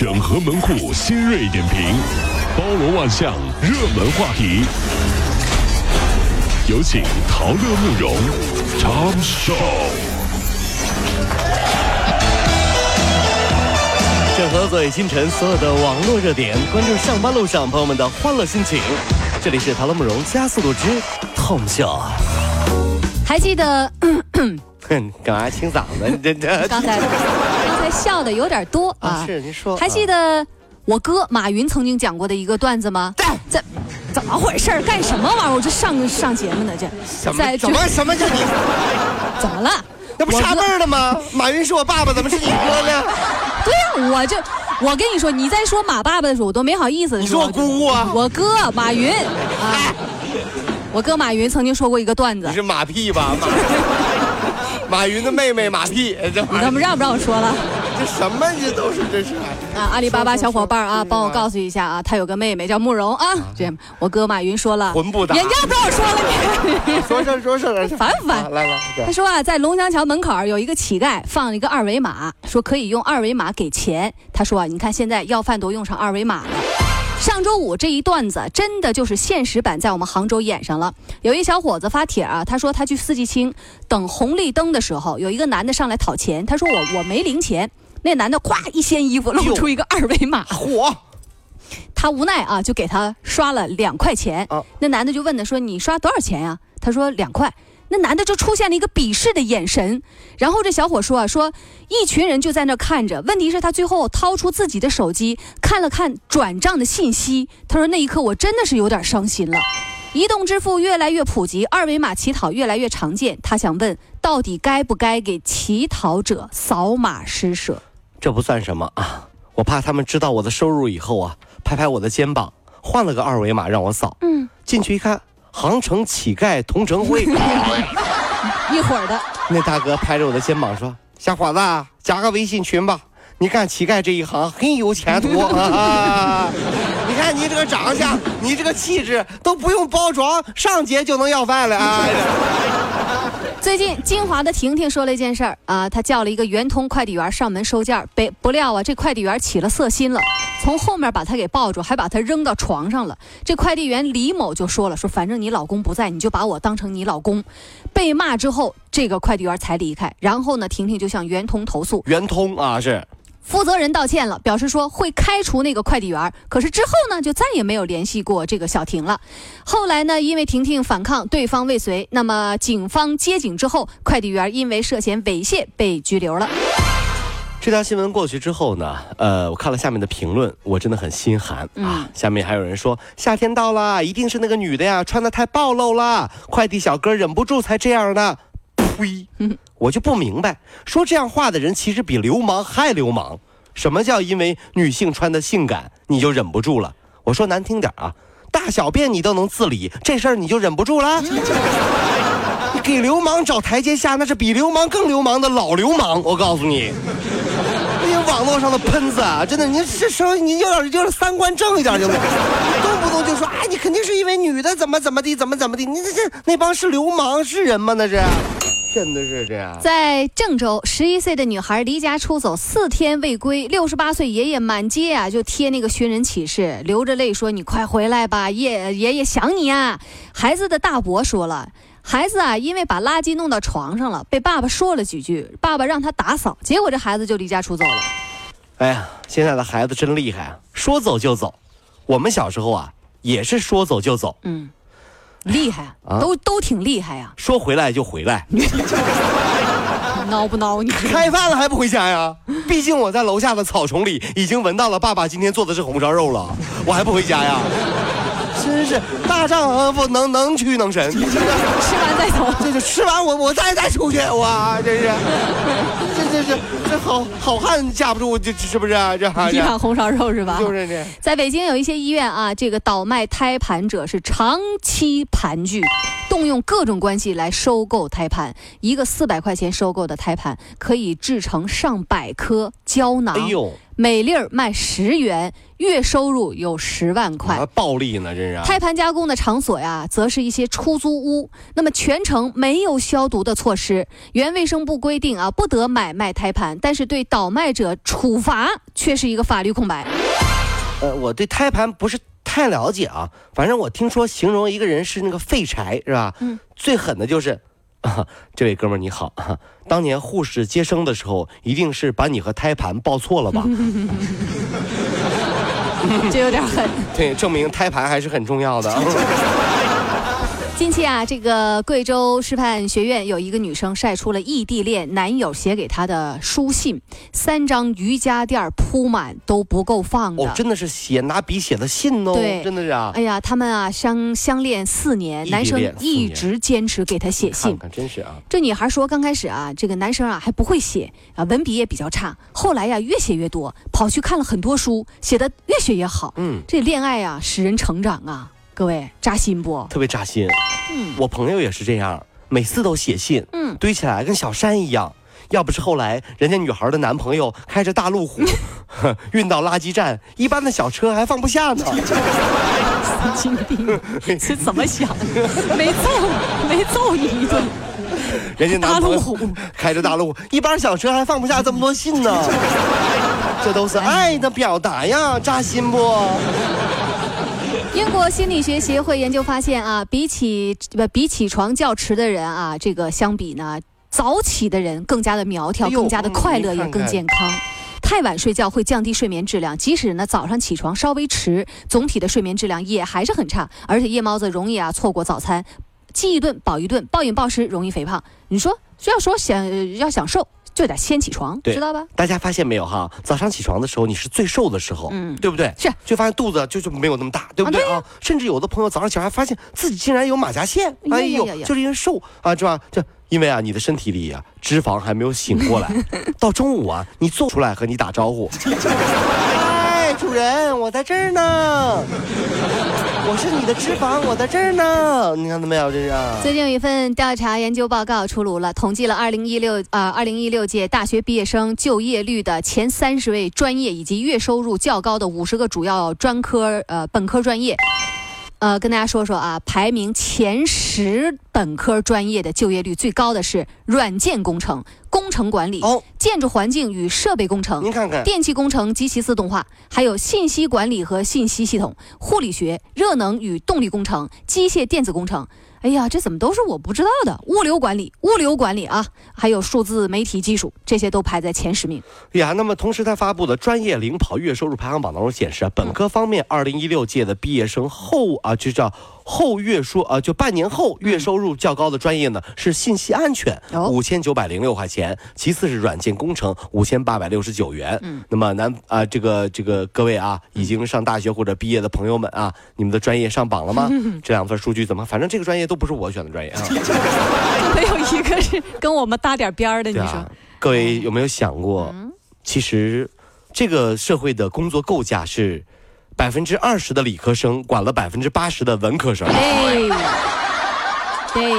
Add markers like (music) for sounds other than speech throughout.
整合门户新锐点评，包罗万象，热门话题。有请陶乐慕容长寿。整合最新晨所有的网络热点，关注上班路上朋友们的欢乐心情。这里是陶乐慕容加速度之 Tom 秀。还记得哼，(laughs) 干嘛清嗓子？你这这刚才 (laughs) 笑的有点多啊？啊？是您说，还记得我哥马云曾经讲过的一个段子吗？这怎么回事？干什么玩意儿？我这上上节目呢，这什在么什么什么叫你？(laughs) 怎么了？那不差辈儿了吗？马云是我爸爸，怎么是你哥呢？(laughs) 对呀、我就我跟你说，你在说马爸爸的时候，我都没好意思你说我姑姑啊？我哥马云啊，我哥马云曾经说过一个段子你，是马屁吧？马 (laughs) 马云的妹妹马屁，这你他妈让不让我说了？这什么这都是这是。啊，阿里巴巴小伙伴啊，帮我告诉一下啊，他有个妹妹叫慕容啊。这样，我哥马云说了，混不打人家不让我说了你。(laughs) 说事儿说事儿，烦不烦啊来来，他说啊，在龙翔桥门口有一个乞丐放了一个二维码，说可以用二维码给钱。他说啊，你看现在要饭都用上二维码了。上周五这一段子真的就是现实版，在我们杭州演上了。有一小伙子发帖啊，他说他去四季青等红绿灯的时候，有一个男的上来讨钱，他说我我没零钱。那男的咵一掀衣服，露出一个二维码，嚯！他无奈啊，就给他刷了两块钱。啊那男的就问他说：“你刷多少钱呀、他说：“两块。”那男的就出现了一个鄙视的眼神，然后这小伙说啊，说一群人就在那看着，问题是他最后掏出自己的手机看了看转账的信息，他说那一刻我真的是有点伤心了。移动支付越来越普及，二维码乞讨越来越常见，他想问，到底该不该给乞讨者扫码施舍？这不算什么啊，我怕他们知道我的收入以后啊，拍拍我的肩膀，换了个二维码让我扫。嗯，进去一看，杭城乞丐同城会，(laughs) 一会儿的，那大哥拍着我的肩膀说：“小伙子，加个微信群吧。你干乞丐这一行很有前途啊！(laughs) (laughs) 你看你这个长相，你这个气质，都不用包装，上街就能要饭了啊！”最近金华的婷婷说了一件事儿啊，她叫了一个圆通快递员上门收件，被不料啊，这快递员起了色心了，从后面把她给抱住，还把她扔到床上了。这快递员李某就说了，说反正你老公不在，你就把我当成你老公。被骂之后，这个快递员才离开。然后呢，婷婷就向圆通投诉，圆通啊，是负责人道歉了，表示说会开除那个快递员。可是之后呢，就再也没有联系过这个小婷了。后来呢，因为婷婷反抗，对方未遂，那么警方接警之后，快递员因为涉嫌猥亵被拘留了。这条新闻过去之后呢，呃，我看了下面的评论，我真的很心寒啊嗯。下面还有人说，夏天到了，一定是那个女的呀，穿的太暴露了，快递小哥忍不住才这样的。(laughs) 我就不明白，说这样话的人其实比流氓还流氓。什么叫因为女性穿的性感你就忍不住了？我说难听点啊，大小便你都能自理，这事儿你就忍不住了？(laughs) 你给流氓找台阶下，那是比流氓更流氓的老流氓。我告诉你，那些网络上的喷子啊，真的，你这时候你有点就是三观正一点就？动不动就说哎，你肯定是因为女的怎么怎么地，怎么怎么地，你这这那帮是流氓是人吗？那是，真的是这样。在郑州，十一岁的女孩离家出走四天未归，六十八岁爷爷满街啊就贴那个寻人启事，流着泪说：“你快回来吧，爷爷爷想你啊！”孩子的大伯说了。孩子啊，因为把垃圾弄到床上了，被爸爸说了几句，爸爸让他打扫，结果这孩子就离家出走了。哎呀，现在的孩子真厉害啊，说走就走。我们小时候啊，也是说走就走，嗯，厉害，啊都都挺厉害呀、说回来就回来。(laughs) 孬不孬？你开饭了还不回家呀？毕竟我在楼下的草丛里已经闻到了爸爸今天做的是红烧肉了，我还不回家呀？真是大丈夫能能屈能伸，吃完再走。这就吃完我我再再出去，哇，真是，这这这这好好汉架不住，这这是不是啊？这一场红烧肉是吧？就是这。在北京有一些医院啊，这个倒卖胎盘者是长期盘踞，动用各种关系来收购胎盘。一个四百块钱收购的胎盘，可以制成上百颗胶囊。哎呦，每粒儿卖十元，月收入有十万块。啊，暴利呢，真是啊。胎盘加工的场所呀，则是一些出租屋。那么全程没有消毒的措施，原卫生部规定啊，不得买卖胎盘，但是对倒卖者处罚却是一个法律空白。呃，我对胎盘不是太了解啊，反正我听说形容一个人是那个废柴，是吧？嗯。最狠的就是，啊，(laughs) 这位哥们儿你好，哈 (laughs) 当年护士接生的时候，一定是把你和胎盘抱错了吧？(laughs) 这有点狠。对，证明胎盘还是很重要的。近期啊，这个贵州师范学院有一个女生晒出了异地恋男友写给她的书信，三张瑜伽垫铺满都不够放的。哦，真的是写拿笔写的信哦，对真的是啊。哎呀，他们啊相相恋四年，男生一直坚持给她写信看。看，真是啊。这女孩说，刚开始啊，这个男生啊还不会写啊，文笔也比较差。后来呀，越写越多，跑去看了很多书，写的越写越好。嗯，这恋爱啊，使人成长啊，各位扎心不？特别扎心。嗯我朋友也是这样，每次都写信，嗯堆起来跟小山一样。要不是后来人家女孩的男朋友开着大路虎 (laughs) 运到垃圾站，一般的小车还放不下呢。神经病，是怎么想的？没揍，没揍你一顿。人家男朋友大路虎开着大路虎，一般小车还放不下这么多信呢。这都是爱的表达呀，扎心不？英国心理学协会研究发现啊，比起不比起床较迟的人啊，这个相比呢，早起的人更加的苗条，哎更加的快乐，也更健康。太晚睡觉会降低睡眠质量，即使呢早上起床稍微迟，总体的睡眠质量也还是很差。而且夜猫子容易啊错过早餐，饥一顿饱一顿，暴饮暴食容易肥胖。你说要说想呃要想瘦，就得先起床，对知道吧？大家发现没有哈？早上起床的时候你是最瘦的时候，嗯对不对？是，就发现肚子就就没有那么大，对不对啊？甚至有的朋友早上起来发现自己竟然有马甲线，哎呦哎呀呀呀，就是因为瘦啊，是吧？这因为啊，你的身体里啊脂肪还没有醒过来，(laughs) 到中午啊，你做出来和你打招呼，哎，(laughs) (laughs) 主人，我在这儿呢，(laughs) 我是你的脂肪，我在这儿呢，你看到没有？这是。最近有一份调查研究报告出炉了，统计了二零一六啊二零一六届大学毕业生就业率的前三十位专业以及月收入较高的五十个主要专科呃本科专业。呃，跟大家说说啊，排名前十本科专业的就业率最高的是软件工程、工程管理、哦，建筑环境与设备工程、您看看，电气工程及其自动化，还有信息管理和信息系统、护理学、热能与动力工程、机械电子工程。哎呀，这怎么都是我不知道的？物流管理、物流管理啊，还有数字媒体技术，这些都排在前十名。呀，那么同时他发布的专业领跑月收入排行榜当中显示啊，本科方面，二零一六届的毕业生后啊，就叫后月收啊，就半年后月收入较高的专业呢是信息安全，哦五千九百零六块钱，其次是软件工程五千八百六十九元。嗯，那么南啊，这个这个各位啊，已经上大学或者毕业的朋友们啊，你们的专业上榜了吗？(laughs) 这两份数据怎么？反正这个专业都不是我选的专业啊。(laughs) 没有一个是跟我们搭点边儿的，对啊，各位有没有想过，其实这个社会的工作构架是百分之二十的理科生管了百分之八十的文科生。对，对，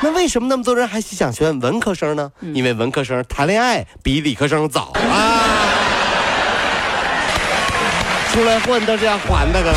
那为什么那么多人还是想选文科生呢？因为文科生谈恋爱比理科生早。啊，出来混都是要还的，各位